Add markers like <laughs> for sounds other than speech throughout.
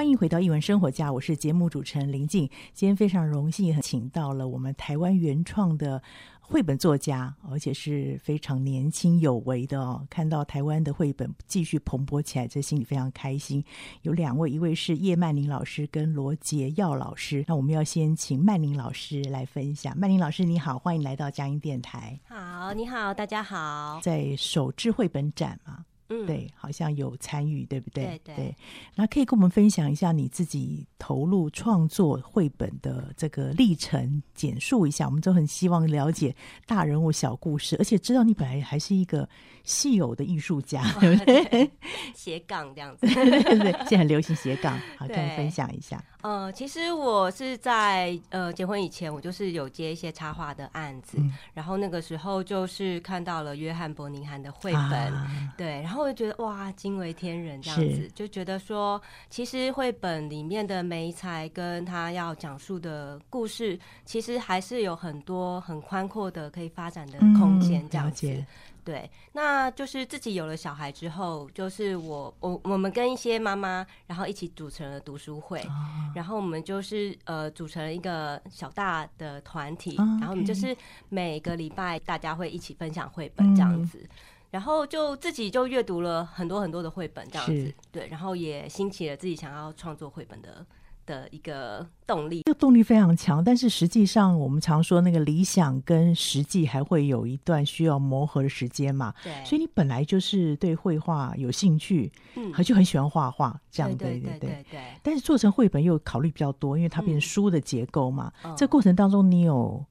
欢迎回到一文生活家，我是节目主持人林静。今天非常荣幸，请到了我们台湾原创的绘本作家，而且是非常年轻有为的哦。看到台湾的绘本继续蓬勃起来，这心里非常开心。有两位，一位是叶曼玲老师跟罗杰耀老师。那我们要先请曼玲老师来分享。曼玲老师你好，欢迎来到佳音电台。好，你好，大家好。在首智绘本展嘛。嗯，对，好像有参与，对不对？对。那可以跟我们分享一下你自己投入创作绘本的这个历程，简述一下。我们都很希望了解大人物小故事，而且知道你本来还是一个戏偶的艺术家，<laughs> 哦、对不对？斜杠这样子，对 <laughs> 对对，现在很流行斜杠，好，跟我们分享一下。呃，其实我是在呃结婚以前，我就是有接一些插画的案子，嗯，然后那个时候就是看到了约翰伯宁涵的绘本，啊，对，然后我就觉得哇，惊为天人这样子，就觉得说，其实绘本里面的媒材跟他要讲述的故事，其实还是有很多很宽阔的可以发展的空间这样子。嗯对，那就是自己有了小孩之后，就是我我我们跟一些妈妈，然后一起组成了读书会，哦、然后我们就是呃组成了一个小大的团体，哦、然后我们就是每个礼拜大家会一起分享绘本这样子，嗯、然后就自己就阅读了很多很多的绘本这样子，对，然后也兴起了自己想要创作绘本的。的一个动力，这个动力非常强，但是实际上我们常说那个理想跟实际还会有一段需要磨合的时间嘛。对，所以你本来就是对绘画有兴趣，嗯，就很喜欢画画这样，对对对对对。但是做成绘本又考虑比较多，因为它变成书的结构嘛。嗯，这过程当中你有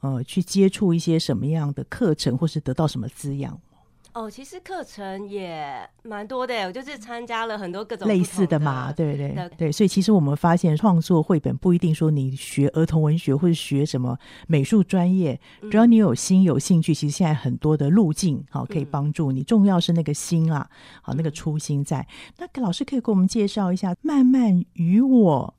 呃去接触一些什么样的课程，或是得到什么滋养？哦，其实课程也蛮多的，我就是参加了很多各种类似的嘛，对对对对，所以其实我们发现创作绘本不一定说你学儿童文学或者学什么美术专业，只要你有心有兴趣，其实现在很多的路径好可以帮助你，重要是那个心啊，好那个初心在。那老师可以给我们介绍一下《慢慢与我》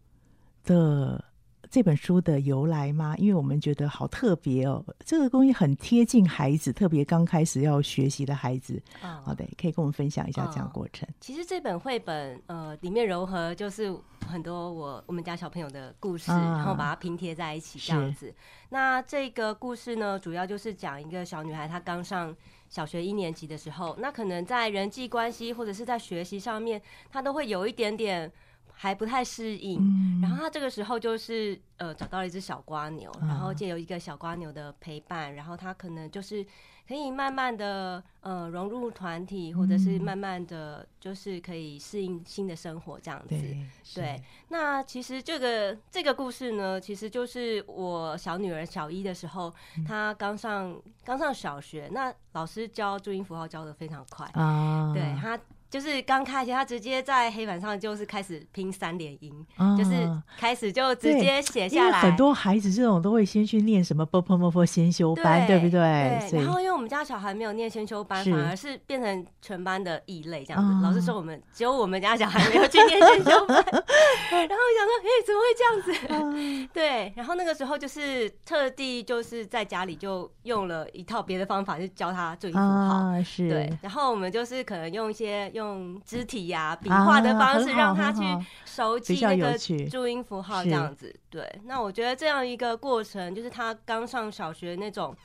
的。这本书的由来吗？因为我们觉得好特别哦，这个东西很贴近孩子，特别刚开始要学习的孩子。好、哦、的，可以跟我们分享一下这样过程。嗯、其实这本绘本呃，里面糅合就是很多我我们家小朋友的故事，啊、然后把它拼贴在一起这样子。那这个故事呢，主要就是讲一个小女孩，她刚上小学一年级的时候，那可能在人际关系或者是在学习上面，她都会有一点点。还不太适应，嗯、然后他这个时候就是呃找到了一只小瓜牛，嗯、然后借由一个小瓜牛的陪伴，然后他可能就是可以慢慢的呃融入团体，或者是慢慢的就是可以适应新的生活这样子。对，对，那其实这个这个故事呢，其实就是我小女儿小一的时候，嗯、她刚上刚上小学，那老师教注音符号教的非常快啊，对她。就是刚开始，他直接在黑板上就是开始拼三连音，啊、就是开始就直接写下来。很多孩子这种都会先去念什么 b p m f 先修班，对，对不对？对。然后因为我们家小孩没有念先修班，反而是变成全班的异类这样子。啊、老师说我们只有我们家小孩没有去念先修班，<laughs> 然后我想说，哎、欸，怎么会这样子？啊、<laughs> 对。然后那个时候就是特地就是在家里就用了一套别的方法，就教他注音符号。啊、是。对。然后我们就是可能用一些用。用肢体呀、啊、笔画的方式，让他去熟记那个注音符号，这样子。对，那我觉得这样一个过程，就是他刚上小学那种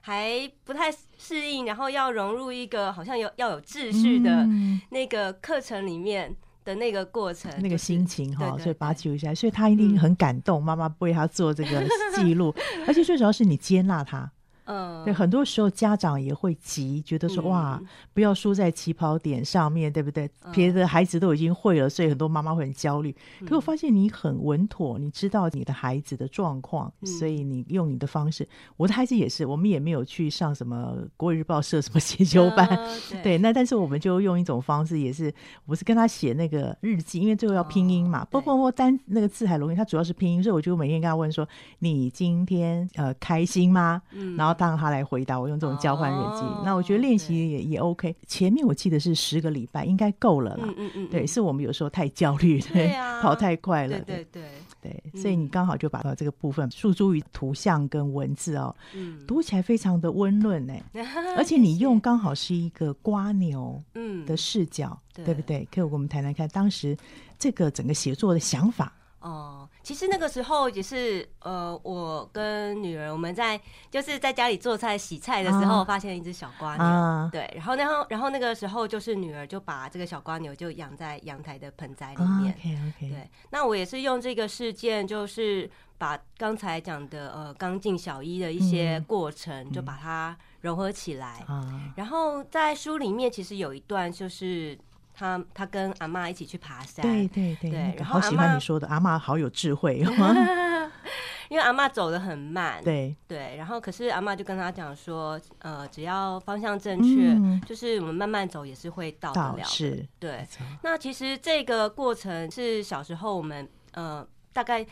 还不太适应，然后要融入一个好像有要有秩序的那个课程里面的那个过程，那个心情哈，所以把它记录下来。所以他一定很感动，妈妈为他做这个记录，<laughs> 而且最主要是你接纳他。嗯，对，很多时候家长也会急，觉得说、嗯、哇，不要输在起跑点上面，对不对？别的孩子都已经会了，所以很多妈妈会很焦虑。嗯、可我发现你很稳妥，你知道你的孩子的状况，嗯、所以你用你的方式。我的孩子也是，我们也没有去上什么国语日报社什么先修班，<laughs> 对。那但是我们就用一种方式，也是我是跟他写那个日记，因为最后要拼音嘛，不不不，单那个字还容易，他主要是拼音，所以我就每天跟他问说：你今天呃开心吗？嗯，然后。当他来回答，我用这种交换日记。哦、那我觉得练习也也 OK。前面我记得是十个礼拜，应该够了啦。嗯嗯嗯。对，是我们有时候太焦虑，对，<laughs> 跑太快了。对对对所以你刚好就把这个部分诉诸于图像跟文字哦，嗯、读起来非常的温润哎，<laughs> 而且你用刚好是一个瓜牛的视角。对不对？可以我们谈谈看当时这个整个写作的想法。哦，其实那个时候也是，呃，我跟女儿我们在就是在家里做菜洗菜的时候，发现一只小瓜牛，啊、对，然后然后然后那个时候就是女儿就把这个小瓜牛就养在阳台的盆栽里面。啊、OK OK，对，那我也是用这个事件，就是把刚才讲的呃刚进小一的一些过程，嗯、就把它融合起来。嗯、然后在书里面其实有一段就是。他他跟阿妈一起去爬山，对对对，对，然后好喜欢你说的阿妈好有智慧，<laughs> 因为阿妈走的很慢，对对，然后可是阿妈就跟他讲说，呃，只要方向正确，嗯、就是我们慢慢走也是会到得了的，是，对。那其实这个过程是小时候我们呃大概。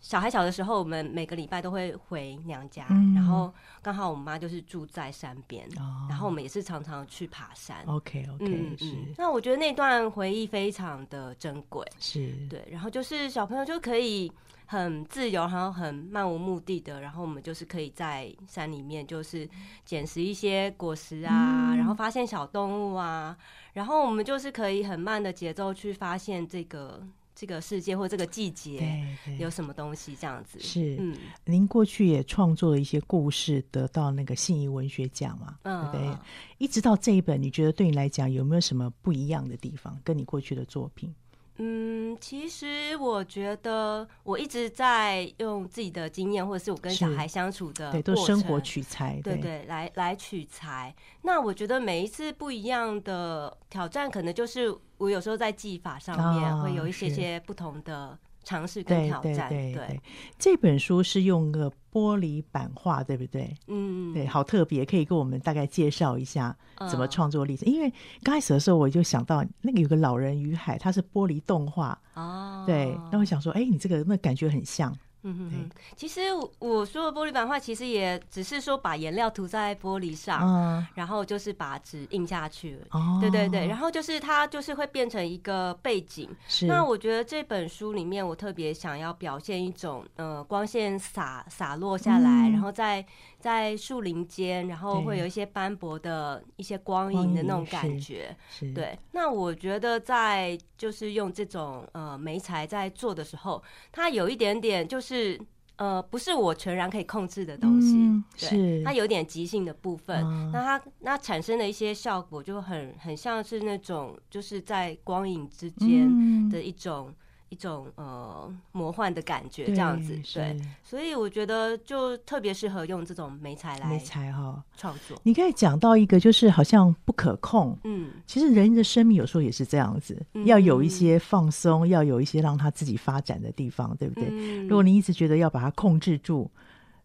小孩小的时候，我们每个礼拜都会回娘家，嗯、然后刚好我妈就是住在山边，哦、然后我们也是常常去爬山。OK OK，嗯，是。那我觉得那段回忆非常的珍贵，是对。然后就是小朋友就可以很自由，然后很漫无目的的，然后我们就是可以在山里面就是捡拾一些果实啊，嗯、然后发现小动物啊，然后我们就是可以很慢的节奏去发现这个。这个世界或这个季节有什么东西这样子？是，嗯，您过去也创作了一些故事，得到那个信义文学奖嘛？嗯，对不对？一直到这一本，你觉得对你来讲有没有什么不一样的地方？跟你过去的作品？嗯，其实我觉得我一直在用自己的经验，或者是我跟小孩相处的，对，都生活取材，对对，来来取材。那我觉得每一次不一样的挑战，可能就是我有时候在技法上面会有一些些不同的。尝试跟挑战，对，对，对，对，对。这本书是用个玻璃版画，对不对？嗯，对，好特别，可以跟我们大概介绍一下怎么创作历程。嗯、因为刚开始的时候，我就想到那个有个老人与海，它是玻璃动画哦。对，那我想说，哎，你这个那感觉很像。嗯哼哼，其实我说的玻璃版画，其实也只是说把颜料涂在玻璃上，嗯、然后就是把纸印下去了。哦，对对对，然后就是它就是会变成一个背景。是，那我觉得这本书里面，我特别想要表现一种，呃，光线洒洒落下来，嗯、然后在在树林间，然后会有一些斑驳的一些光影的那种感觉。对。那我觉得在就是用这种呃媒材在做的时候，它有一点点就是。呃，不是我全然可以控制的东西，嗯、对，是它有点即兴的部分，嗯、那它那产生的一些效果就很很像是那种就是在光影之间的一种。嗯一种呃魔幻的感觉，这样子对，对，所以我觉得就特别适合用这种媒材来媒材哈创作。你可以讲到一个就是好像不可控，嗯，其实人的生命有时候也是这样子，嗯、要有一些放松，要有一些让他自己发展的地方，对不对？嗯、如果你一直觉得要把它控制住。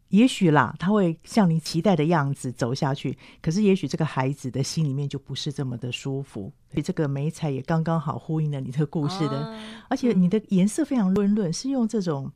也许啦，他会像你期待的样子走下去，可是也许这个孩子的心里面就不是这么的舒服。所以这个媒材也刚刚好呼应了你的故事的，啊、而且你的颜色非常温润，是用这种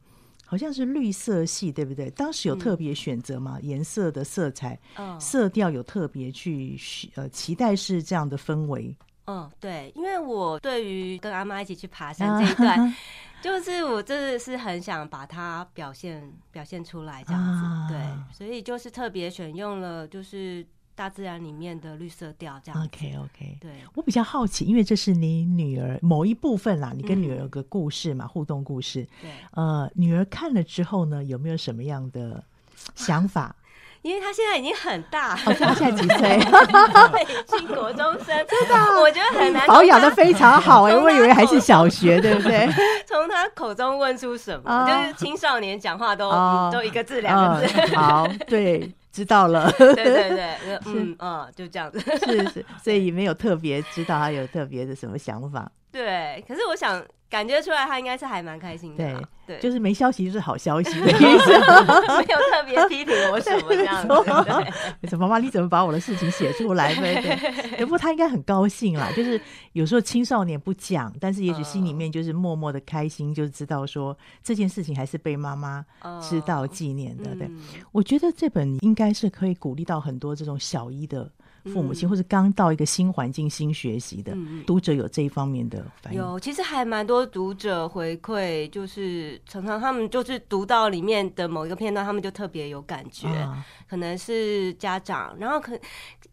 好像是绿色系，对不对？当时有特别选择嘛？颜、嗯、色的色彩、嗯、色调有特别去呃期待是这样的氛围。嗯，对，因为我对于跟阿妈一起去爬山这一段。<laughs> 啊就是我真的是很想把它表现表现出来这样子，啊、对，所以就是特别选用了就是大自然里面的绿色调这样子。OK OK，对，我比较好奇，因为这是你女儿某一部分啦，你跟女儿有个故事嘛，嗯、互动故事。对，呃，女儿看了之后呢，有没有什么样的想法？因为他现在已经很大，他现在几岁？已经国中生，真的，我觉得很难保养的非常好哎，我以为还是小学，对不对？<laughs> 从他口中问出什么，就是青少年讲话都都一个字两个字。好，对，知道了。对对对，<laughs> 嗯嗯，就这样子。是是，所以没有特别知道他有特别的什么想法。对，可是我想。感觉出来，他应该是还蛮开心的。对对，就是没消息就是好消息 <laughs> 的意思，没有特别批评我什么这样子。妈妈，你怎么把我的事情写出来？对对。<laughs> 不过他应该很高兴啦，就是有时候青少年不讲，但是也许心里面就是默默的开心，就知道说这件事情还是被妈妈知道纪念的。对，我觉得这本应该是可以鼓励到很多这种小一的父母亲，嗯、或是刚到一个新环境、新学习的、嗯、读者有这一方面的反应？有，其实还蛮多读者回馈，就是常常他们就是读到里面的某一个片段，他们就特别有感觉。啊、可能是家长，然后可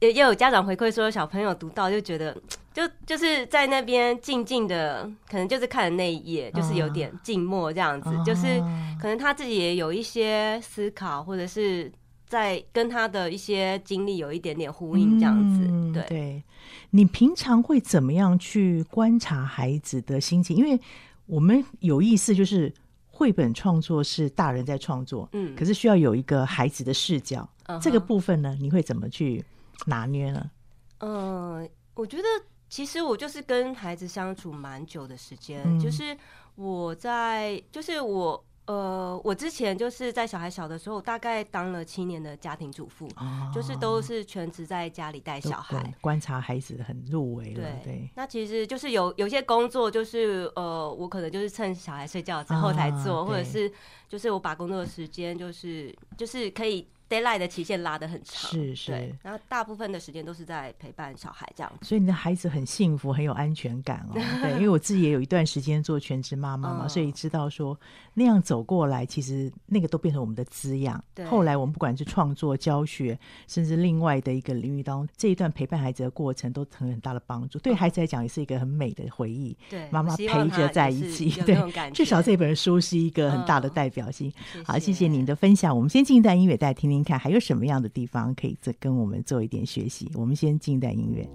也也有家长回馈说，小朋友读到就觉得，<tsk> 就就是在那边静静的，可能就是看的那一页，就是有点静默这样子，啊、就是可能他自己也有一些思考，或者是。在跟他的一些经历有一点点呼应，这样子。嗯、对，对，你平常会怎么样去观察孩子的心情？因为我们有意思，就是绘本创作是大人在创作，嗯，可是需要有一个孩子的视角。嗯、这个部分呢，你会怎么去拿捏呢？嗯、呃，我觉得其实我就是跟孩子相处蛮久的时间，嗯、就是我在，就是我。呃，我之前就是在小孩小的时候，大概当了七年的家庭主妇，哦、就是都是全职在家里带小孩，观察孩子很入围了。对，对，那其实就是有有些工作，就是呃，我可能就是趁小孩睡觉之后才做，啊、或者是就是我把工作的时间就是就是可以。Daylight 的期限拉得很长，是是，然后大部分的时间都是在陪伴小孩这样子，所以你的孩子很幸福，很有安全感哦。<laughs> 对，因为我自己也有一段时间做全职妈妈嘛，嗯、所以知道说那样走过来，其实那个都变成我们的滋养。对，后来我们不管是创作、教学，甚至另外的一个领域当中，这一段陪伴孩子的过程，都成很大的帮助。对孩子来讲，也是一个很美的回忆。对，妈妈陪着在一起，<laughs> 对，至少这本书是一个很大的代表性。嗯、好，谢谢您的分享。我们先进一段音乐，再听听。您看还有什么样的地方可以再跟我们做一点学习？我们先进一段音乐。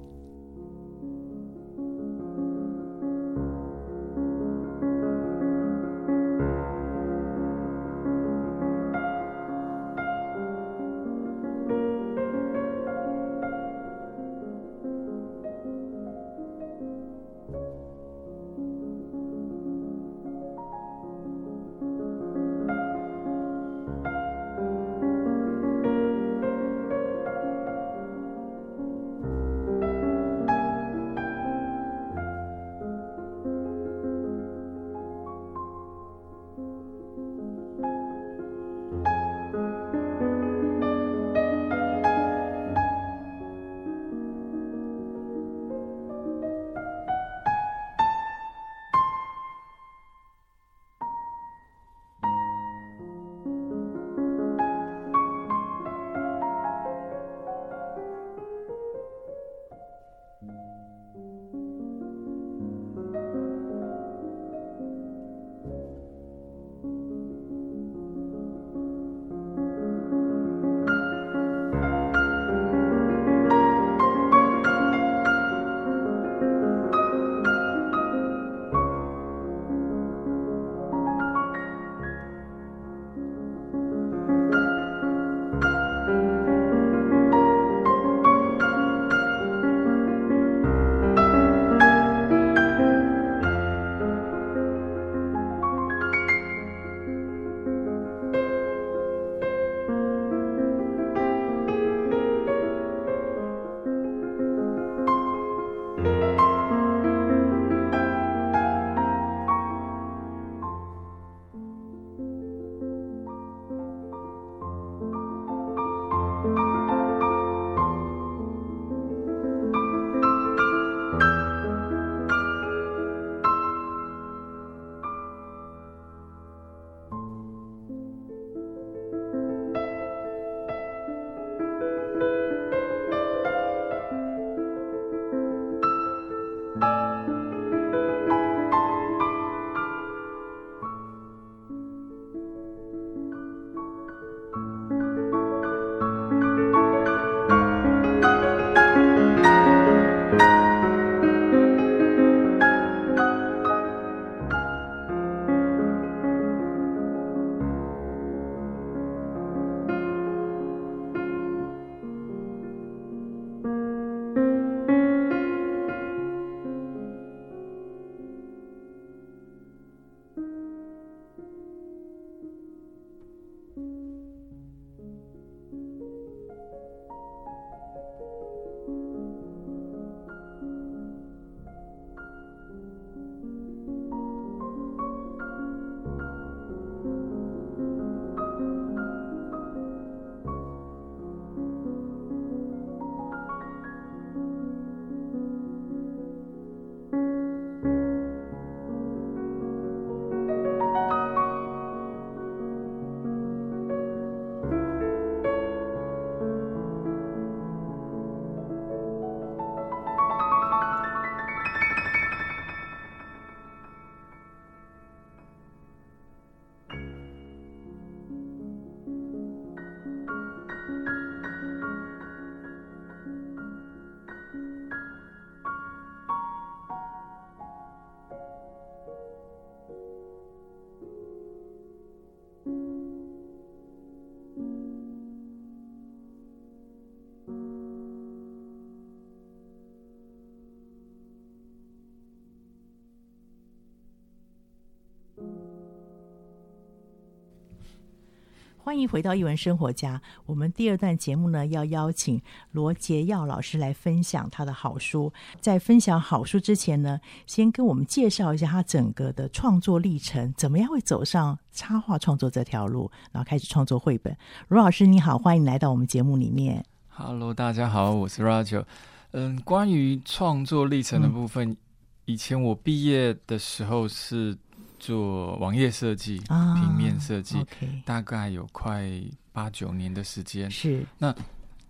欢迎回到一文生活家。我们第二段节目呢，要邀请罗杰耀老师来分享他的好书。在分享好书之前呢，先跟我们介绍一下他整个的创作历程，怎么样会走上插画创作这条路，然后开始创作绘本。罗老师你好，欢迎来到我们节目里面。Hello，大家好，我是 Roger。嗯，关于创作历程的部分，嗯、以前我毕业的时候是。做网页设计、啊、平面设计，okay、大概有快八九年的时间。是那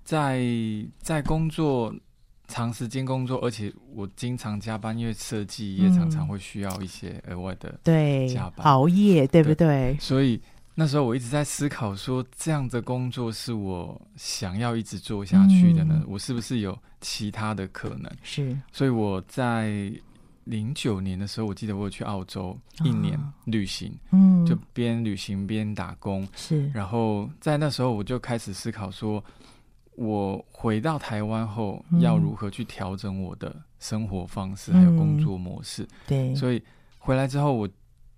在在工作长时间工作，而且我经常加班，因为设计也常常会需要一些额外的对加班熬夜，对不对？对，所以那时候我一直在思考说，这样的工作是我想要一直做下去的呢？嗯、我是不是有其他的可能？是，所以我在。零九年的时候，我记得我有去澳洲一年旅行，嗯，就边旅行边打工，是。然后在那时候，我就开始思考说，我回到台湾后要如何去调整我的生活方式，还有工作模式。对。所以回来之后，我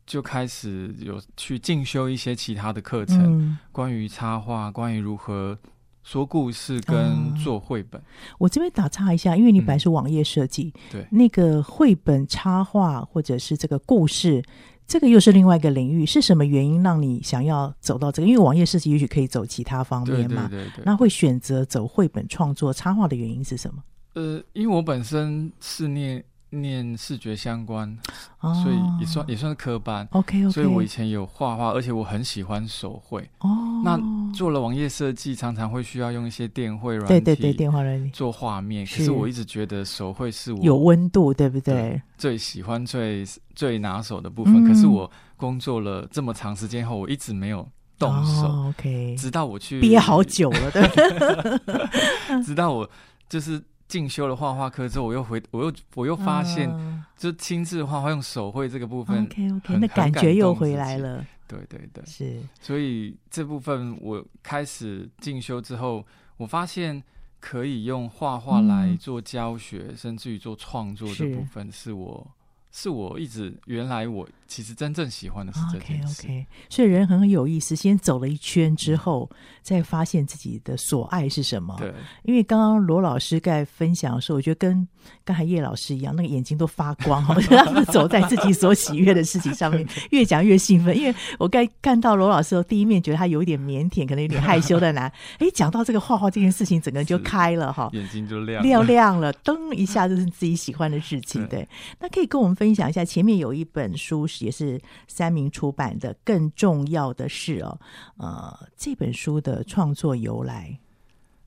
就开始有去进修一些其他的课程，关于插画，关于如何。说故事跟做绘本，嗯，我这边打岔一下，因为你本来是网页设计，嗯，对，那个绘本插画或者是这个故事，这个又是另外一个领域。是什么原因让你想要走到这个？因为网页设计也许可以走其他方面嘛，对对对对，那会选择走绘本创作插画的原因是什么？呃，因为我本身是念。念视觉相关，哦、所以也算也算是科班。OK OK，所以我以前有画画，而且我很喜欢手绘。哦，那做了网页设计，常常会需要用一些电绘软体，对对对，电绘软体做画面。可是我一直觉得手绘是我有温度，对不对？对最喜欢、最最拿手的部分。嗯、可是我工作了这么长时间后，我一直没有动手。哦、OK，直到我去憋好久了，对。<laughs> 直到我就是。进修了画画课之后，我又回，我又我又发现，就亲自画画用手绘这个部分，OK OK，那感觉又回来了。对对对，是。所以这部分我开始进修之后，我发现可以用画画来做教学，嗯、甚至于做创作的部分，是我。是我一直原来我其实真正喜欢的是这件事。OK OK，所以人很有意思，先走了一圈之后，嗯、再发现自己的所爱是什么。对，因为刚刚罗老师在分享的时候，我觉得跟刚才叶老师一样，那个眼睛都发光，好像他们走在自己所喜悦的事情上面，<laughs> 越讲越兴奋。因为我刚看到罗老师的第一面，觉得他有一点腼腆，可能有点害羞的男。<laughs> 哎，讲到这个画画这件事情，整个人就开了哈，眼睛就亮亮亮了，噔一下 <laughs> 就是自己喜欢的事情。对，对，那可以跟我们分。享一下，前面有一本书也是三民出版的，更重要的是哦，呃，这本书的创作由来。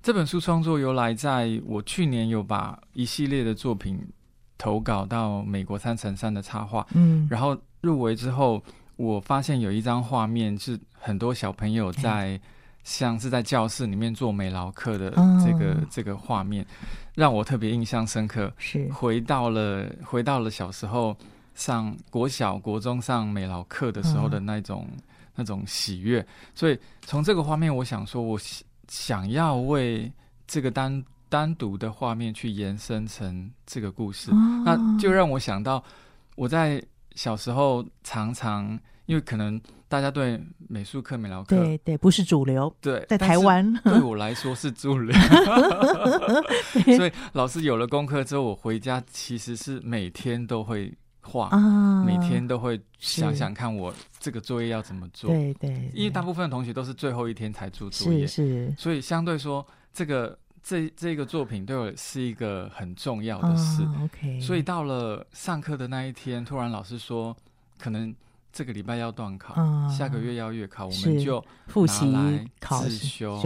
这本书创作由来，在我去年有把一系列的作品投稿到美国三乘三的插画，嗯，然后入围之后，我发现有一张画面是很多小朋友在像是在教室里面做美劳课的这个、哦、这个画面。让我特别印象深刻，是。回到了回到了小时候上国小、国中上美劳课的时候的那种、嗯、那种喜悦。所以从这个画面，我想说，我想要为这个单单独的画面去延伸成这个故事，哦、那就让我想到我在小时候常常。因为可能大家对美术课、美劳课对对不是主流，对，在台湾。<laughs> 对我来说是主流，<laughs> 所以老师有了功课之后，我回家其实是每天都会画，啊、每天都会想想看我这个作业要怎么做。对，对对，因为大部分的同学都是最后一天才做作业，是。是，所以相对说，这个这这个作品对我是一个很重要的事。啊、OK，所以到了上课的那一天，突然老师说可能。这个礼拜要断考，嗯、下个月要月考，我们就复习、自修，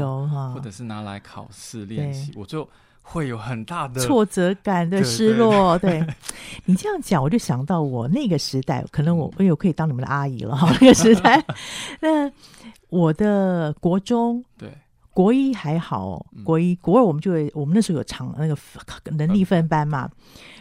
或者是拿来考试练习，我就会有很大的挫折感的失落。对，<laughs> 你这样讲，我就想到我那个时代，可能我因为我可以当你们的阿姨了哈。那个时代，<laughs> 那我的国中对。国一还好，国一国二我们就会，我们那时候有长那个能力分班嘛。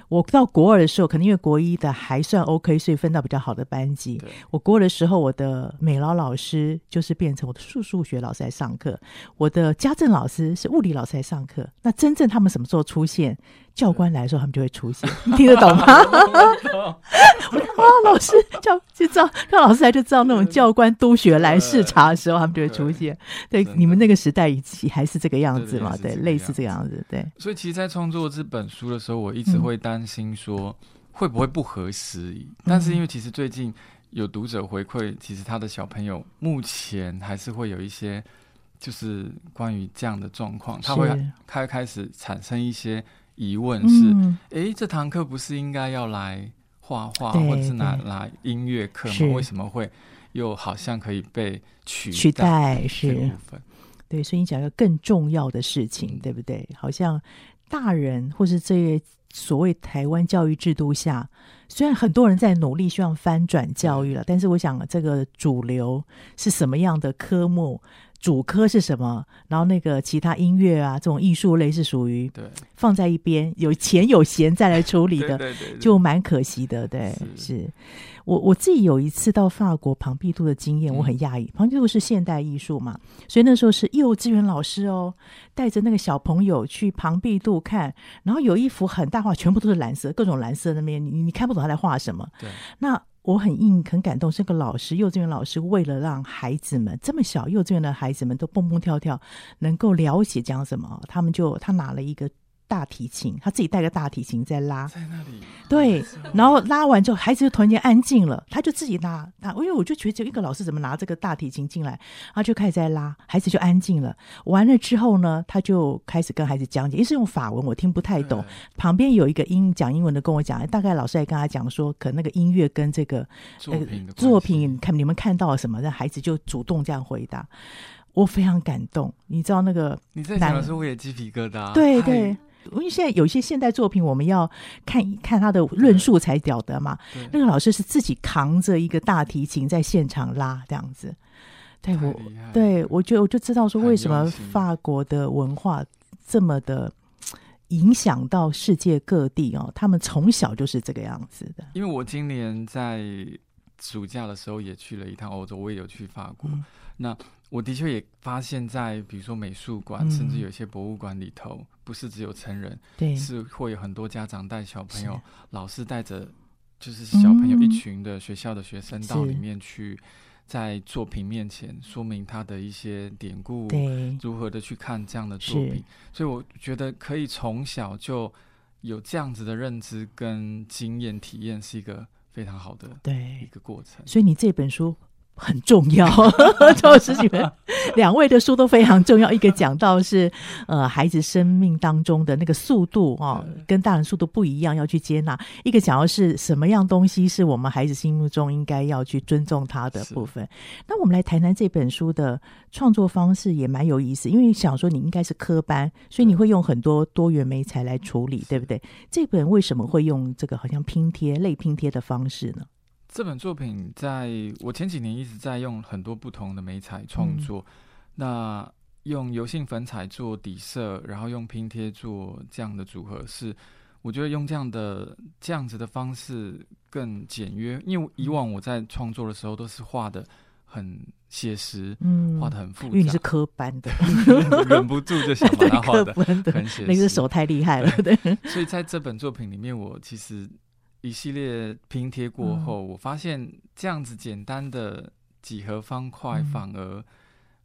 我到国二的时候，可能因为国一的还算 OK，所以分到比较好的班级。我国二的时候，我的美劳老师就是变成我的数数学老师来上课，我的家政老师是物理老师来上课。那真正他们什么时候出现？教官来的时候，他们就会出现，<laughs> 你听得懂吗？啊，老师叫就知道，让老师来就知道那种教官督学来视察的时候，他们就会出现。对，你们那个时代还是这个样子嘛？对，类似这个样子。对。所以，其实，在创作这本书的时候，我一直会担心说会不会不合时宜。但是，因为其实最近有读者回馈，其实他的小朋友目前还是会有一些，就是关于这样的状况，他会开开始产生一些。疑问是：哎、嗯，这堂课不是应该要来画画，或者是拿来音乐课吗？为什么会又好像可以被取代？取代是，对，所以你讲一个更重要的事情，嗯、对不对？好像大人或是这些所谓台湾教育制度下，虽然很多人在努力希望翻转教育了，嗯、但是我想这个主流是什么样的科目？主科是什么？然后那个其他音乐啊，这种艺术类是属于对放在一边，有钱有闲再来处理的，<laughs> 对对就蛮可惜的。对，是，是我我自己有一次到法国庞毕度的经验，我很讶异。庞毕度是现代艺术嘛，所以那时候是幼稚园老师哦，带着那个小朋友去庞毕度看，然后有一幅很大画，全部都是蓝色，各种蓝色那边你你看不懂他在画什么。对，那。我很硬很感动，是个老师，幼稚园老师，为了让孩子们这么小，幼稚园的孩子们都蹦蹦跳跳，能够了解讲什么，他们就他拿了一个。大提琴，他自己带个大提琴在拉，在那里，对，然后拉完之后，孩子就突然间安静了，他就自己拉，他，因为我就觉得就一个老师怎么拿这个大提琴进来，然后就开始在拉，孩子就安静了。完了之后呢，他就开始跟孩子讲解，因为是用法文，我听不太懂。旁边有一个英讲英文的跟我讲，大概老师还跟他讲说，可能那个音乐跟这个作品、呃、作品，看你们看到了什么，让孩子就主动这样回答，我非常感动。你知道那个你在讲的时候，我也鸡皮疙瘩，对对。因为现在有一些现代作品，我们要看一看他的论述才晓得嘛。那个老师是自己扛着一个大提琴在现场拉这样子。对我，对我就我就知道说，为什么法国的文化这么的影响到世界各地哦。他们从小就是这个样子的。因为我今年在暑假的时候也去了一趟欧洲，我也有去法国。嗯、那我的确也发现，在比如说美术馆，嗯、甚至有些博物馆里头，不是只有成人，对，是会有很多家长带小朋友，老师带着就是小朋友一群的学校的学生到里面去，在作品面前说明他的一些典故，对，如何的去看这样的作品。所以我觉得可以从小就有这样子的认知跟经验体验，是一个非常好的对一个过程。所以你这本书。很重要，<laughs> 就是你们两位的书都非常重要。一个讲到是呃孩子生命当中的那个速度哦，跟大人速度不一样，要去接纳；一个讲到是什么样东西是我们孩子心目中应该要去尊重他的部分。那我们来谈谈这本书的创作方式也蛮有意思，因为想说你应该是科班，所以你会用很多多元媒材来处理，对不对？这本为什么会用这个好像拼贴类拼贴的方式呢？这本作品在我前几年一直在用很多不同的媒材创作，嗯、那用油性粉彩做底色，然后用拼贴做这样的组合，是我觉得用这样的这样子的方式更简约。因为以往我在创作的时候都是画的很写实，嗯，画的很复杂，因为你是科班的，<laughs> 忍不住就想把它 <laughs> 画的很写实，那个手太厉害了，对。<laughs> 所以在这本作品里面，我其实。一系列拼贴过后，嗯、我发现这样子简单的几何方块，反而、嗯、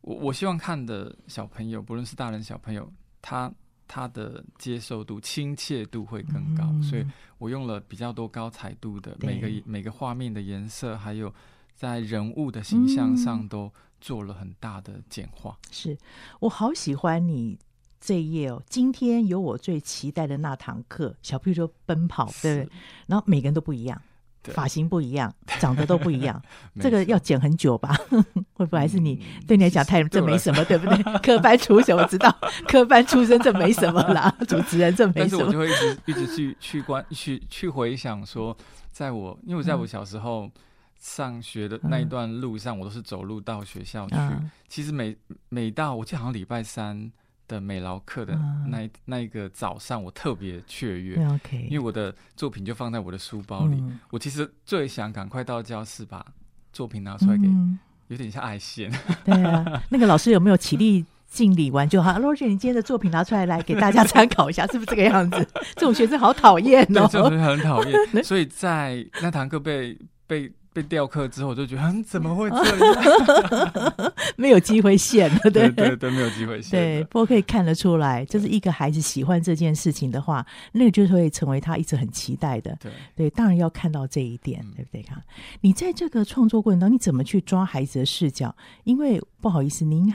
我我希望看的小朋友，不论是大人小朋友，他他的接受度、亲切度会更高，嗯、所以我用了比较多高彩度的每个每个画面的颜色，还有在人物的形象上都做了很大的简化。是我好喜欢你。这一页哦，今天有我最期待的那堂课，小朋友说奔跑，对不对？然后每个人都不一样，发型不一样，长得都不一样，<laughs> 这个要剪很久吧？<laughs> 会不会还是你对你来讲太这没什么，对不对？<laughs> 科班出身我知道，科班出身这没什么啦，主持人这没什么。但是我就会一直一直去去关去去回想说，在我因为我在我小时候上学的那一段路上，我都是走路到学校去。其实每每到我记得好像礼拜三。的美劳课的那一、嗯、那一个早上，我特别雀跃，因为我的作品就放在我的书包里。嗯、我其实最想赶快到教室把作品拿出来给，嗯、有点像爱线。<laughs> 对啊，那个老师有没有起立敬礼完就好。罗姐，你今天的作品拿出来，来给大家参考一下，是不是这个样子？这种学生好讨厌哦，对，就是很讨厌。<laughs> 所以在那堂课被被。被雕刻之后，我就觉得，嗯，怎么会这样？<laughs> 没有机会现了，对对对，没有机会现。对，不过可以看得出来，就是一个孩子喜欢这件事情的话，那个就会成为他一直很期待的。对对，当然要看到这一点，对不对？哈，你在这个创作过程当中，你怎么去抓孩子的视角？因为不好意思，您。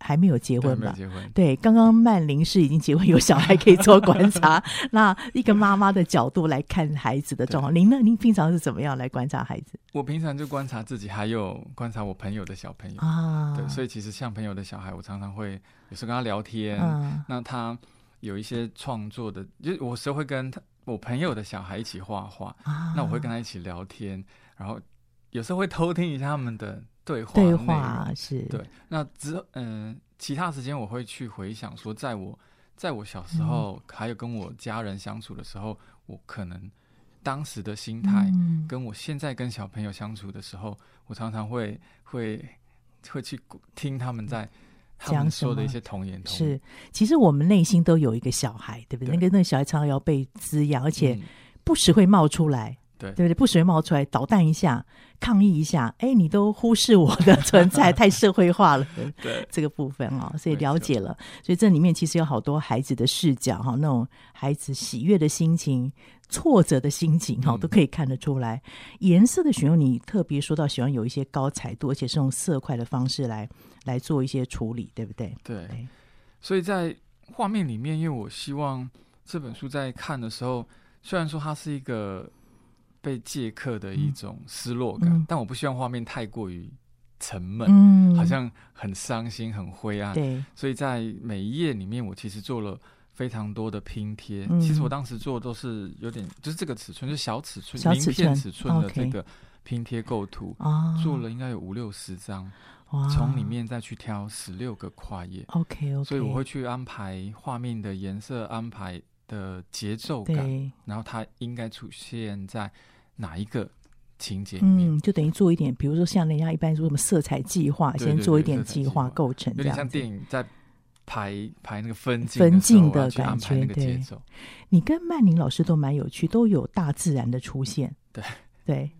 还没有结婚吧？结婚。对，刚刚曼玲是已经结婚有小孩可以做观察。<laughs> 那一个妈妈的角度来看孩子的状况，您呢？您平常是怎么样来观察孩子？我平常就观察自己，还有观察我朋友的小朋友啊。对，所以其实像朋友的小孩，我常常会有时候跟他聊天。啊、那他有一些创作的，就我时候会跟他我朋友的小孩一起画画。啊、那我会跟他一起聊天，然后有时候会偷听一下他们的。对话，对话是对。那之，嗯、呃，其他时间我会去回想说，在我在我小时候，嗯、还有跟我家人相处的时候，我可能当时的心态，跟我现在跟小朋友相处的时候，嗯、我常常会会会去听他们在他们说的一些童言童语。是，其实我们内心都有一个小孩，对不对？对，那个那个小孩常常要被滋养，而且不时会冒出来。嗯对，对不对？不随冒出来捣蛋一下，抗议一下，哎，你都忽视我的 <laughs> 存在，太社会化了。对，这个部分啊、哦，所以了解了。所以这里面其实有好多孩子的视角哈，那种孩子喜悦的心情、挫折的心情哈，都可以看得出来。嗯、颜色的选用，你特别说到喜欢有一些高彩度，而且是用色块的方式来来做一些处理，对不对？对。对，所以在画面里面，因为我希望这本书在看的时候，虽然说它是一个。被借客的一种失落感，嗯、但我不希望画面太过于沉闷，嗯、好像很伤心、很灰暗。对，所以在每一页里面，我其实做了非常多的拼贴。嗯、其实我当时做的都是有点，就是这个尺寸，就是小尺寸、小尺寸名片尺寸的这个拼贴构图，哦、做了应该有五六十张，从里面再去挑十六个跨页。OK OK，所以我会去安排画面的颜色安排。的节奏感，然后它应该出现在哪一个情节里面？嗯，就等于做一点，比如说像人家一般说什么色彩计划，先做一点计划构成，有点像电影在排排那个分镜分镜的感觉。对，你跟曼宁老师都蛮有趣，都有大自然的出现。对对，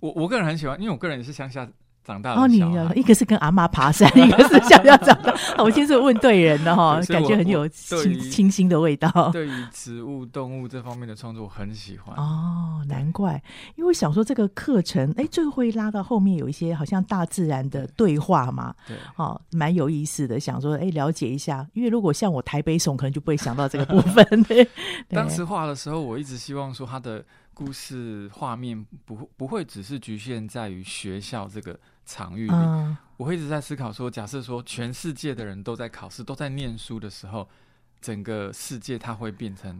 我我个人很喜欢，因为我个人也是乡下。长大哦，你一个是跟阿妈爬山，一个是想要长大。<laughs> 我今天是问对人了哈，<laughs> 感觉很有清清新的味道。对于植物、动物这方面的创作，我很喜欢。哦，难怪，因为我想说这个课程，哎，最后会拉到后面有一些好像大自然的对话嘛。对，哦，蛮有意思的。想说，哎，了解一下，因为如果像我台北怂，可能就不会想到这个部分。<laughs> 对，当时画的时候，我一直希望说，他的故事画面不不会只是局限在于学校这个。场域里，嗯、我会一直在思考说，假设说全世界的人都在考试、都在念书的时候。整个世界它会变成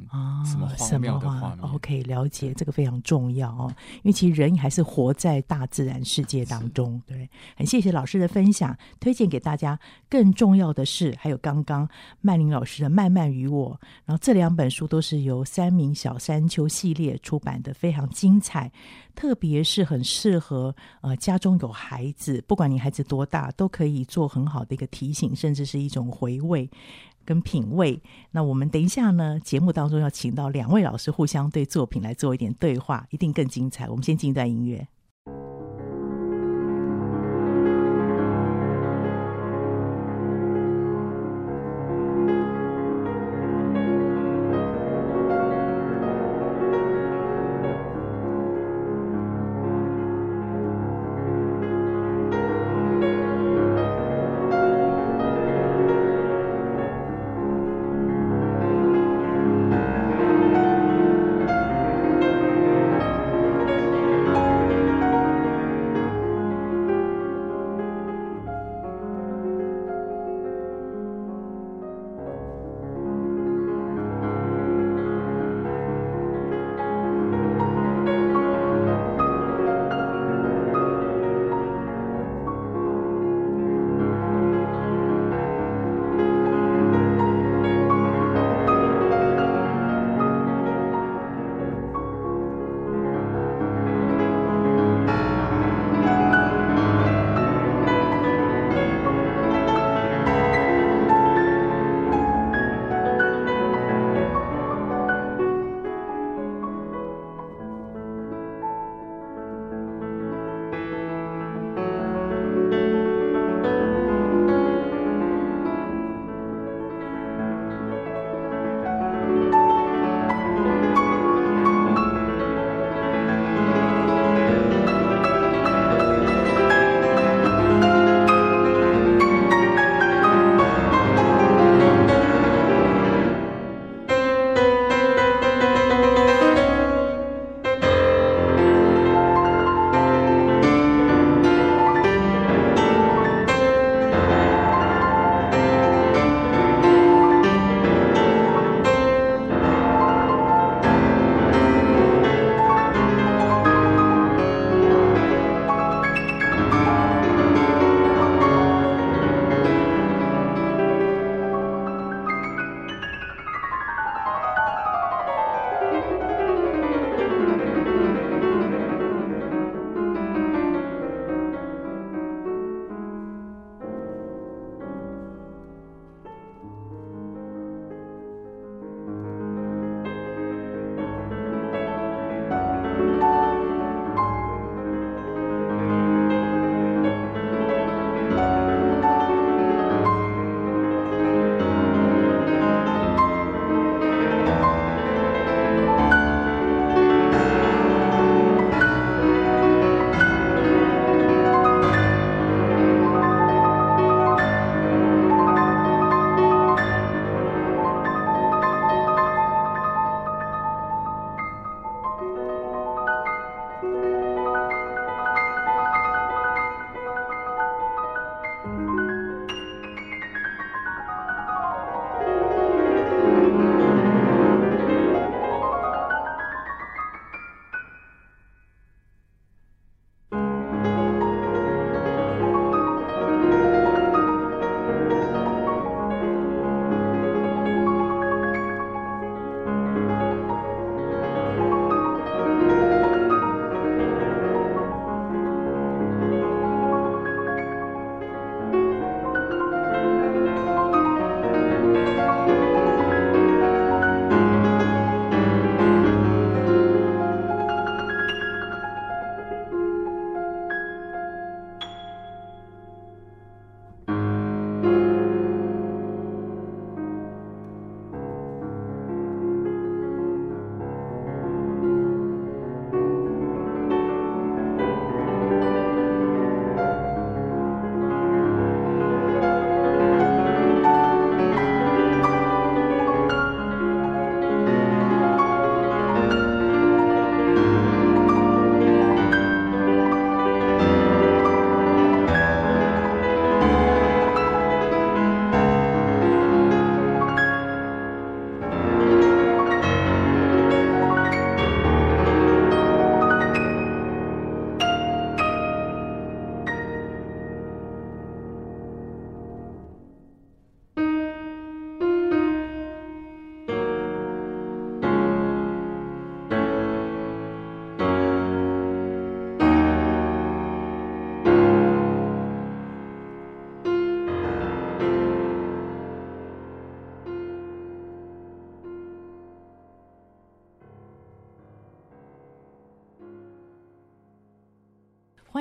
什么荒谬的画面？哦，OK，了解，这个非常重要哦。因为其实人还是活在大自然世界当中，是对。很谢谢老师的分享，推荐给大家。更重要的是，还有刚刚曼玲老师的《慢慢与我》，然后这两本书都是由三名小山丘系列出版的，非常精彩。特别是很适合呃家中有孩子，不管你孩子多大，都可以做很好的一个提醒，甚至是一种回味。跟品味，那我们等一下呢，节目当中要请到两位老师互相对作品来做一点对话，一定更精彩。我们先进一段音乐。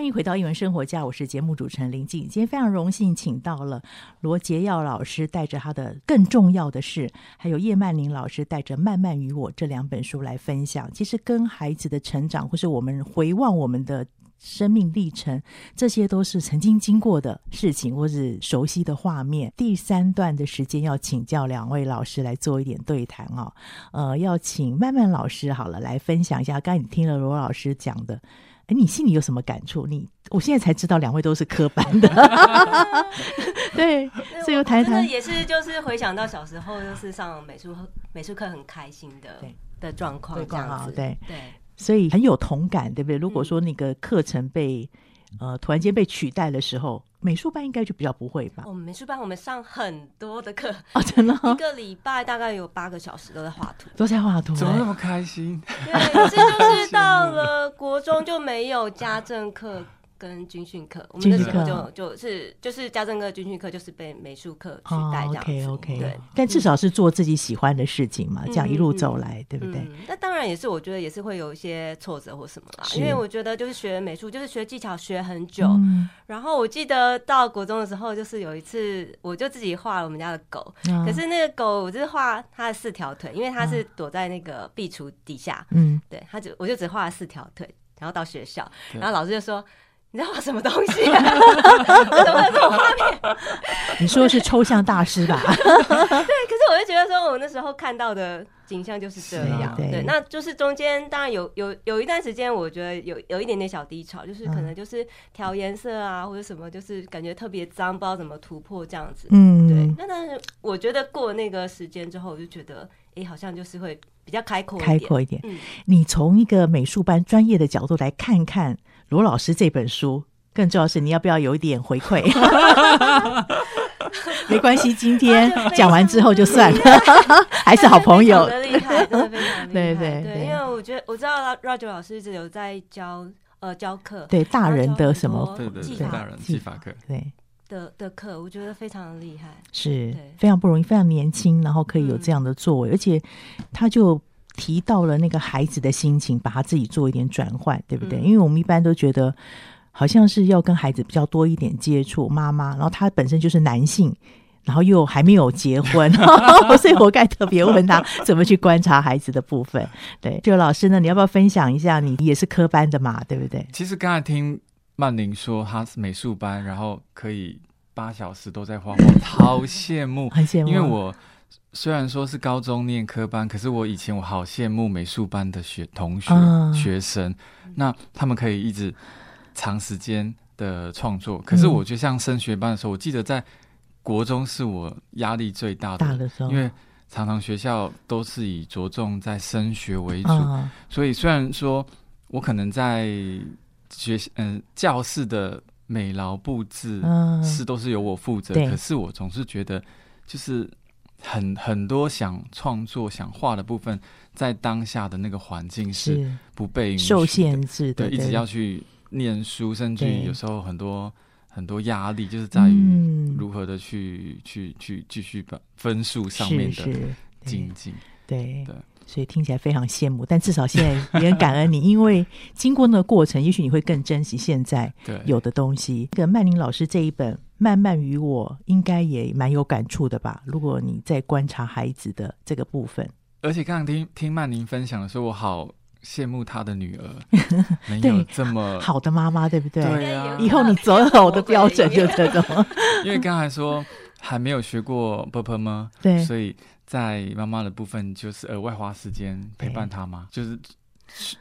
欢迎回到英文生活家，我是节目主持人林静。今天非常荣幸请到了罗杰耀老师，带着他的更重要的事，还有叶曼宁老师带着《慢慢与我》这两本书来分享。其实跟孩子的成长，或是我们回望我们的生命历程，这些都是曾经经过的事情，或是熟悉的画面。第三段的时间要请教两位老师来做一点对谈哦。呃，要请曼曼老师好了，来分享一下。刚才你听了罗老师讲的。哎，你心里有什么感触？你我现在才知道，两位都是科班的，<laughs> 对，所以我谈一谈，也是就是回想到小时候，就是上美术美术课很开心的的状况，这样子，对对，所以很有同感，对不对？如果说那个课程被呃突然间被取代的时候。美术班应该就比较不会吧？我们美术班我们上很多的课哦，真的，<laughs> 一个礼拜大概有八个小时都在画图，都在画图，怎么那么开心？对，可是就是到了国中就没有家政课。跟军训课，我们那时候就就是就是家政课、军训课，就是被美术课取代这样子。OK OK，对，但至少是做自己喜欢的事情嘛，这样一路走来，对不对？那当然也是，我觉得也是会有一些挫折或什么啦。因为我觉得就是学美术，就是学技巧学很久。然后我记得到国中的时候，就是有一次，我就自己画了我们家的狗。可是那个狗，我就是画它的四条腿，因为它是躲在那个壁橱底下。嗯，对，它就我就只画了四条腿，然后到学校，然后老师就说。你在画什么东西、啊？<laughs> 怎么有这种画面？<laughs> 你说的是抽象大师吧？<laughs> 对，可是我就觉得说，我那时候看到的景象就是这样。对，对，那就是中间当然有有有一段时间，我觉得有有一点点小低潮，就是可能就是调颜色啊，或者什么，就是感觉特别脏，不知道怎么突破这样子。嗯，对。那但是我觉得过那个时间之后，我就觉得，哎、欸，好像就是会比较开阔，开阔一点。嗯，你从一个美术班专业的角度来看看。罗老师这本书，更重要是你要不要有一点回馈？<laughs> 没关系，今天讲完之后就算了，<laughs> 还是好朋友。厉害，真的 <laughs> 非常厉害。对对对，因为我觉得我知道 Roger 老师一直有在教呃教课，对大人的什么技法，大人技法课，对的的课，我觉得非常厉害，是非常不容易，非常年轻，然后可以有这样的作为，而且他就。提到了那个孩子的心情，把他自己做一点转换，对不对？嗯、因为我们一般都觉得，好像是要跟孩子比较多一点接触，妈妈，然后他本身就是男性，然后又还没有结婚，<laughs> 所以我该特别问他 <laughs> 怎么去观察孩子的部分。对，就老师呢，你要不要分享一下？你也是科班的嘛，对不对？其实刚才听曼宁说他是美术班，然后可以八小时都在画画，<laughs> 好羡慕，很羡慕，因为我。虽然说是高中念科班，可是我以前我好羡慕美术班的学同学、uh, 学生，那他们可以一直长时间的创作。可是我觉得像升学班的时候，我记得在国中是我压力最大的，的时候，因为常常学校都是以着重在升学为主，uh, 所以虽然说我可能在学习嗯、呃、教室的美劳布置是都是由我负责，uh, 可是我总是觉得就是。很很多想创作、想画的部分，在当下的那个环境是不被受限制的，对，一直要去念书，甚至于有时候很多很多压力，就是在于如何的去去去继续把分数上面的精进，对。对。所以听起来非常羡慕，但至少现在也很感恩你，<laughs> 因为经过那个过程，也许你会更珍惜现在有的东西。跟曼宁老师这一本《慢慢与我》，应该也蛮有感触的吧？如果你在观察孩子的这个部分，而且刚刚听听曼宁分享的时候，我好羡慕她的女儿 <laughs> 能有这么好的妈妈，对不对？对啊，以后你择偶的标准就这种。因为刚才说还没有学过波波吗？<laughs> 对，所以。在妈妈的部分，就是额外花时间陪伴她吗？就是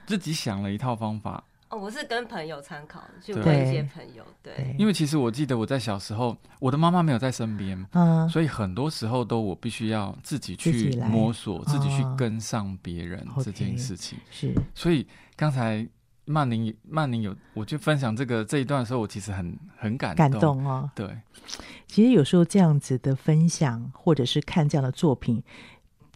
自己想了一套方法。哦，我是跟朋友参考，就问一些朋友。对，对，因为其实我记得我在小时候，我的妈妈没有在身边，嗯，所以很多时候都我必须要自己去摸索，自己，自己去跟上别人这件事情。哦 okay，是，所以刚才曼宁曼宁有我就分享这个这一段的时候，我其实很很感动，感动哦。对。其实有时候这样子的分享，或者是看这样的作品，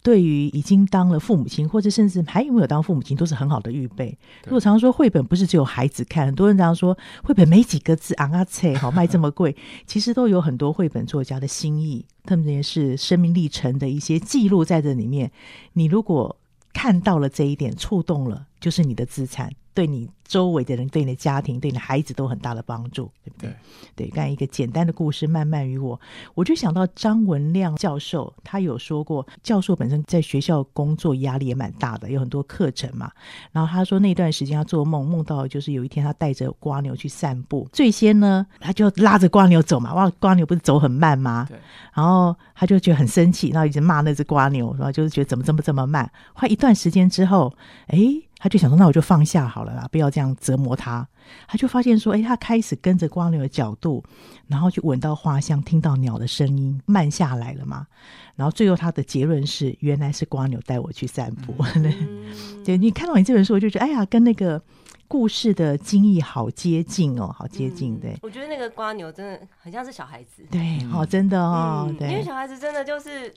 对于已经当了父母亲，或者甚至还有没有当父母亲，都是很好的预备。如果常常说绘本不是只有孩子看，很多人常常说绘本没几个字，昂啊切，好 <laughs> 卖这么贵，其实都有很多绘本作家的心意，特别是生命历程的一些记录在这里面。你如果看到了这一点，触动了，就是你的资产。对你周围的人、对你的家庭、对你的孩子都很大的帮助，对不对？对，刚才一个简单的故事，慢慢与我，我就想到张文亮教授，他有说过，教授本身在学校工作压力也蛮大的，有很多课程嘛。然后他说那段时间他做梦，梦到就是有一天他带着瓜牛去散步，最先呢他就拉着瓜牛走嘛，哇，瓜牛不是走很慢吗？对。然后他就觉得很生气，然后一直骂那只瓜牛，然后就是觉得怎么这么这么慢。后来一段时间之后，哎。他就想说，那我就放下好了啦，不要这样折磨他。他就发现说，哎，他开始跟着蜗牛的角度，然后去闻到花香，听到鸟的声音，慢下来了嘛。然后最后他的结论是，原来是瓜牛带我去散步。<laughs> 嗯、对，你看到你这本书，我就觉得，哎呀，跟那个故事的经历好接近哦，好接近。对，我觉得那个瓜牛真的很像是小孩子。对，哦，真的哦，嗯、对，因为小孩子真的就是，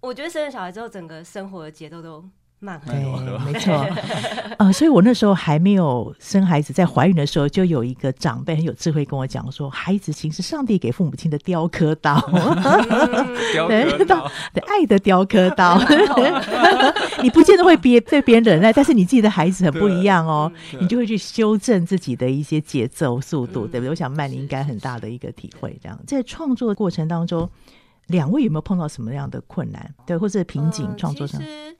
我觉得生了小孩之后，整个生活的节奏都。对，没错，<laughs> 呃，所以我那时候还没有生孩子，在怀孕的时候，就有一个长辈很有智慧跟我讲说，孩子其实是上帝给父母亲的雕刻刀，<laughs> 对，对，爱的雕刻 <laughs> 刀，你不见得会别对别人忍耐，但是你自己的孩子很不一样哦，你就会去修正自己的一些节奏、速度，对不对？我想曼玲应该很大的一个体会，这样。在创作的过程当中，两位有没有碰到什么样的困难，对，或者瓶颈？创作上。其实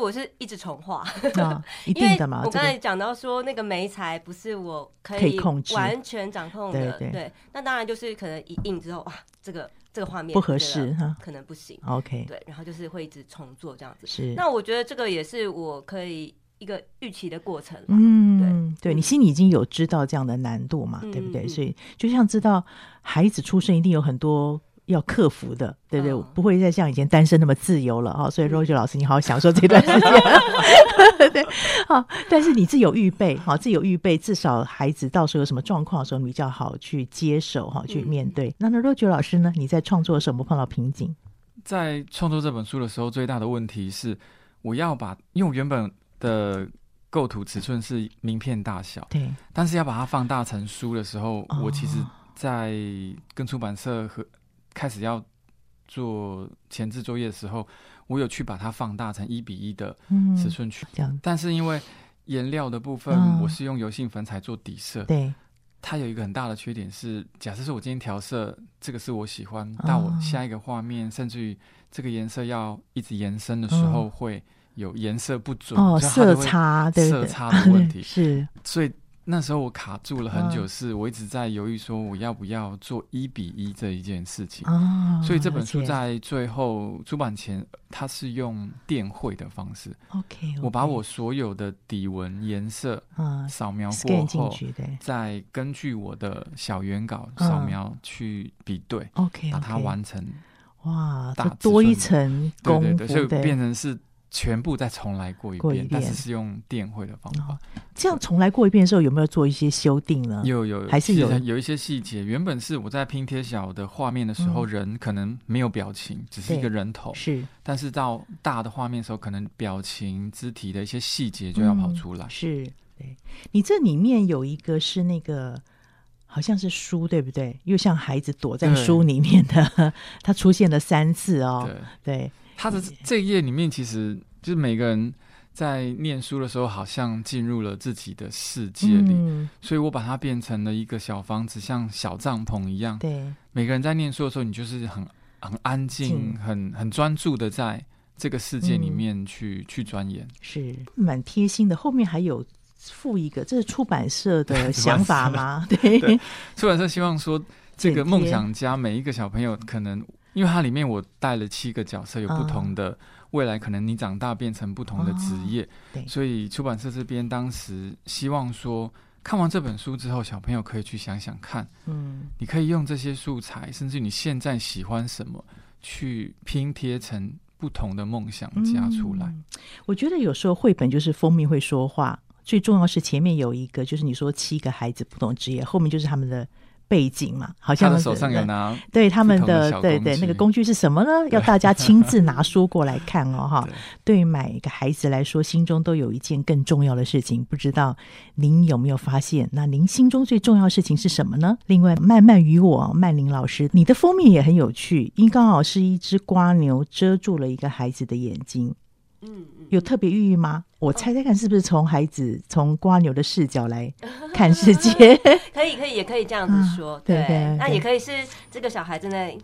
我是一直重画，哦，<laughs> 一定的嘛。我刚才讲到说，那个媒材不是我可以完全掌控的，对，对，对。那当然就是可能一印之后，哇，这个这个画面不合适哈，可能不行。OK，对，然后就是会一直重做这样子。是。那我觉得这个也是我可以一个预期的过程。嗯，对，对你心里已经有知道这样的难度嘛，嗯，对不对？所以就像知道孩子出生一定有很多。要克服的，对不对？哦、不会再像以前单身那么自由了哈。所以 Roger 老师，你好好享受这段时间，<laughs> 对，好。但是你自己有预备，好，自己有预备，至少孩子到时候有什么状况的时候，你比较好去接手哈，去面对。嗯、那那 Roger 老师呢？你在创作的时候有没有碰到瓶颈？在创作这本书的时候，最大的问题是，我要把，因为我原本的构图尺寸是名片大小，对，但是要把它放大成书的时候，哦、我其实，在跟出版社和开始要做前置作业的时候，我有去把它放大成一比一的尺寸去，嗯，但是因为颜料的部分，我是用油性粉彩做底色，它有一个很大的缺点是，假设说我今天调色，这个是我喜欢，到我下一个画面，甚至于这个颜色要一直延伸的时候，会有颜色不准哦，色差，色差的问题。<laughs> 是，所以。那时候我卡住了很久，是我一直在犹豫，说我要不要做一比一这一件事情。哦，所以这本书在最后出版前，它是用电绘的方式。OK，我把我所有的底纹颜色扫描过后，再根据我的小原稿扫描去比对。OK，把它完成。哇，多一层功夫，对对对，所以变成是。全部再重来过一遍，但是是用电绘的方法。这样重来过一遍的时候，有没有做一些修订呢？有有，还是有有一些细节。原本是我在拼贴小的画面的时候，嗯、人可能没有表情，只是一个人头。是，但是到大的画面的时候，可能表情、肢体的一些细节就要跑出来。嗯、是，对。你这里面有一个是那个，好像是书，对不对？又像孩子躲在书里面的，<laughs> 它出现了三次哦。对。对他的这一页里面，其实就是每个人在念书的时候，好像进入了自己的世界里，嗯、所以我把它变成了一个小房子，像小帐篷一样。对，每个人在念书的时候，你就是很很安静、很很专注的在这个世界里面去、嗯、去钻研，是蛮贴心的。后面还有附一个，这是出版社的想法吗？<laughs> 对，对，出版社希望说，这个梦想家每一个小朋友可能。因为它里面我带了七个角色，有不同的未来，可能你长大变成不同的职业，对，所以出版社这边当时希望说，看完这本书之后，小朋友可以去想想看，嗯，你可以用这些素材，甚至你现在喜欢什么，去拼贴成不同的梦想加出来。我觉得有时候绘本就是封面会说话，最重要是前面有一个，就是你说七个孩子不同职业，后面就是他们的。背景嘛，好像他手上有拿对他们的对对那个工具是什么呢？要大家亲自拿书过来看哦，哈。<laughs> 对于每个孩子来说，心中都有一件更重要的事情，不知道您有没有发现？那您心中最重要的事情是什么呢？另外，慢慢与我，曼玲老师，你的封面也很有趣，因刚好是一只瓜牛遮住了一个孩子的眼睛。嗯嗯，有特别寓意吗？我猜猜看，是不是从孩子从瓜牛的视角来 <laughs> 看世界？<laughs> 可以，可以，也可以这样子说。对对，那也可以是这个小孩正在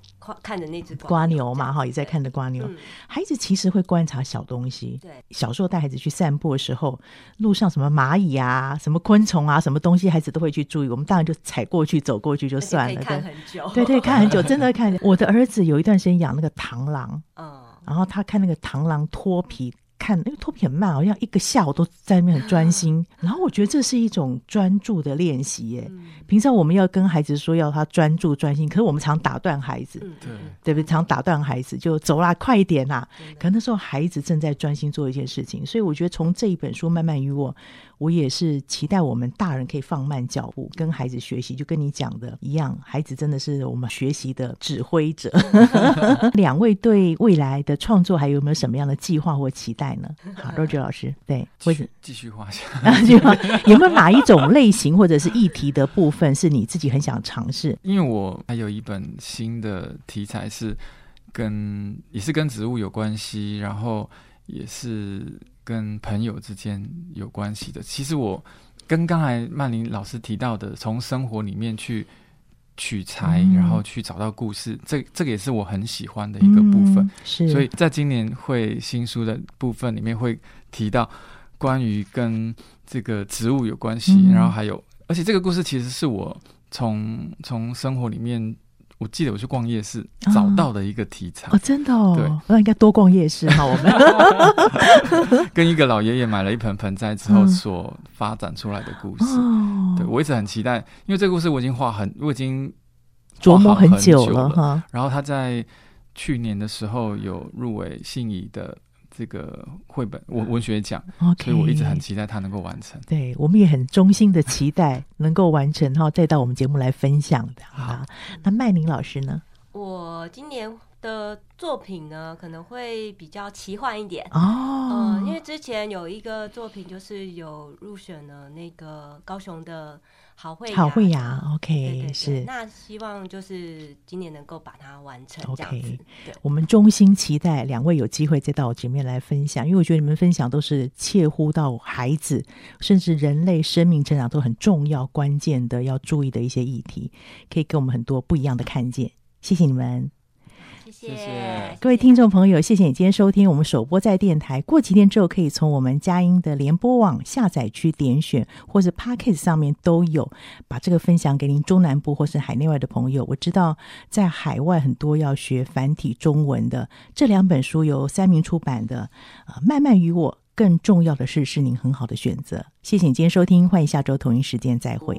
看着那只瓜牛嘛，哈，也在看着瓜牛。孩子其实会观察小东西。对，小时候带孩子去散步的时候，路上什么蚂蚁啊、什么昆虫啊、什么东西，孩子都会去注意。我们当然就踩过去、走过去就算了。看很久，对对，看很久，真的看。<laughs> 我的儿子有一段时间养那个螳螂，嗯，然后他看那个螳螂脱皮。看，因为脱皮很慢，好像一个下午都在那边很专心。<laughs> 然后我觉得这是一种专注的练习耶。嗯、平常我们要跟孩子说要他专注专心，可是我们常打断孩子，嗯、对对不对？常打断孩子，就走啦，快一点啦。可能那时候孩子正在专心做一件事情，所以我觉得从这一本书慢慢与我。我也是期待我们大人可以放慢脚步，跟孩子学习，就跟你讲的一样，孩子真的是我们学习的指挥者。<laughs> 两位对未来的创作还有没有什么样的计划或期待呢？<laughs> 好，Roger 老师，对，或者继续画下。<laughs> 有没有哪一种类型或者是议题的部分是你自己很想尝试？<laughs> 因为我还有一本新的题材是跟也是跟植物有关系，然后也是。跟朋友之间有关系的，其实我跟刚才曼玲老师提到的，从生活里面去取材，嗯、然后去找到故事，这这个也是我很喜欢的一个部分。嗯、是，所以在今年会新书的部分里面会提到关于跟这个植物有关系，嗯、然后还有，而且这个故事其实是我从从生活里面。我记得我去逛夜市找到的一个题材。哦，真的哦，对，那应该多逛夜市哈。我们。<laughs> 跟一个老爷爷买了一盆盆栽之后所发展出来的故事，对，我一直很期待，因为这个故事我已经画很，我已经琢磨很久了哈。然后他在去年的时候有入围信谊的。这个绘本文文学奖，Okay, 所以我一直很期待它能够完成。对，我们也很衷心的期待能够完成，然后再到我们节目来分享的。好，那麦宁老师呢？我今年的作品呢，可能会比较奇幻一点哦。嗯，因为之前有一个作品，就是有入选了那个高雄的。好会好会呀，OK，对对对，是。那希望就是今年能够把它完成这样子。OK，对，我们衷心期待两位有机会再到我前面来分享，因为我觉得你们分享都是切乎到孩子，甚至人类生命成长都很重要、关键的要注意的一些议题，可以给我们很多不一样的看见。谢谢你们。谢谢各位听众朋友，谢谢你今天收听我们首播在电台。过几天之后，可以从我们佳音的联播网下载区点选，或是 Podcast 上面都有，把这个分享给您中南部或是海内外的朋友。我知道在海外很多要学繁体中文的，这两本书由三明出版的，呃，慢慢与我更重要的是，是您很好的选择。谢谢你今天收听，欢迎下周同一时间再会。